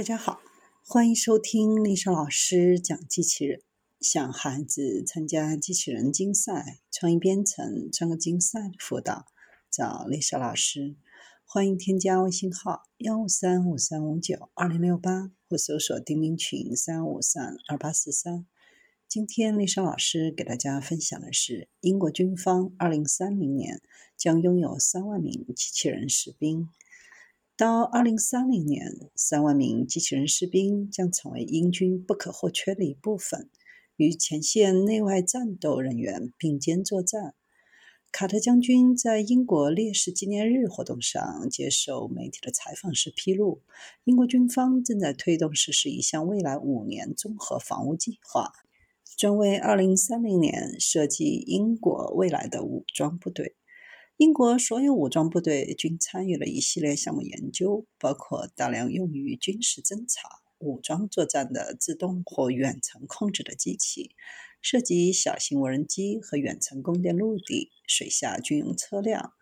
大家好，欢迎收听丽莎老师讲机器人。想孩子参加机器人竞赛、创意编程、创客竞赛的辅导，找丽莎老师。欢迎添加微信号幺五三五三五九二零六八，或搜索钉钉群三五三二八四三。今天丽莎老师给大家分享的是，英国军方二零三零年将拥有三万名机器人士兵。到二零三零年，三万名机器人士兵将成为英军不可或缺的一部分，与前线内外战斗人员并肩作战。卡特将军在英国烈士纪念日活动上接受媒体的采访时披露，英国军方正在推动实施一项未来五年综合防务计划，专为二零三零年设计英国未来的武装部队。英国所有武装部队均参与了一系列项目研究，包括大量用于军事侦察、武装作战的自动或远程控制的机器，涉及小型无人机和远程供电陆地、水下军用车辆，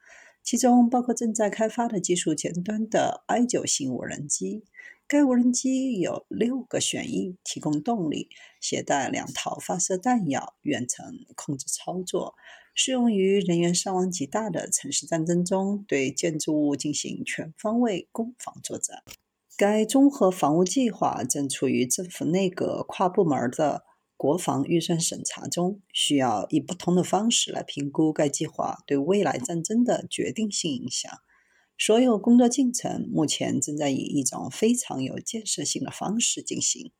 其中包括正在开发的技术前端的 I 九型无人机。该无人机有六个旋翼提供动力，携带两套发射弹药，远程控制操作，适用于人员伤亡极大的城市战争中对建筑物进行全方位攻防作战。该综合防务计划正处于政府内阁跨部门的国防预算审查中，需要以不同的方式来评估该计划对未来战争的决定性影响。所有工作进程目前正在以一种非常有建设性的方式进行。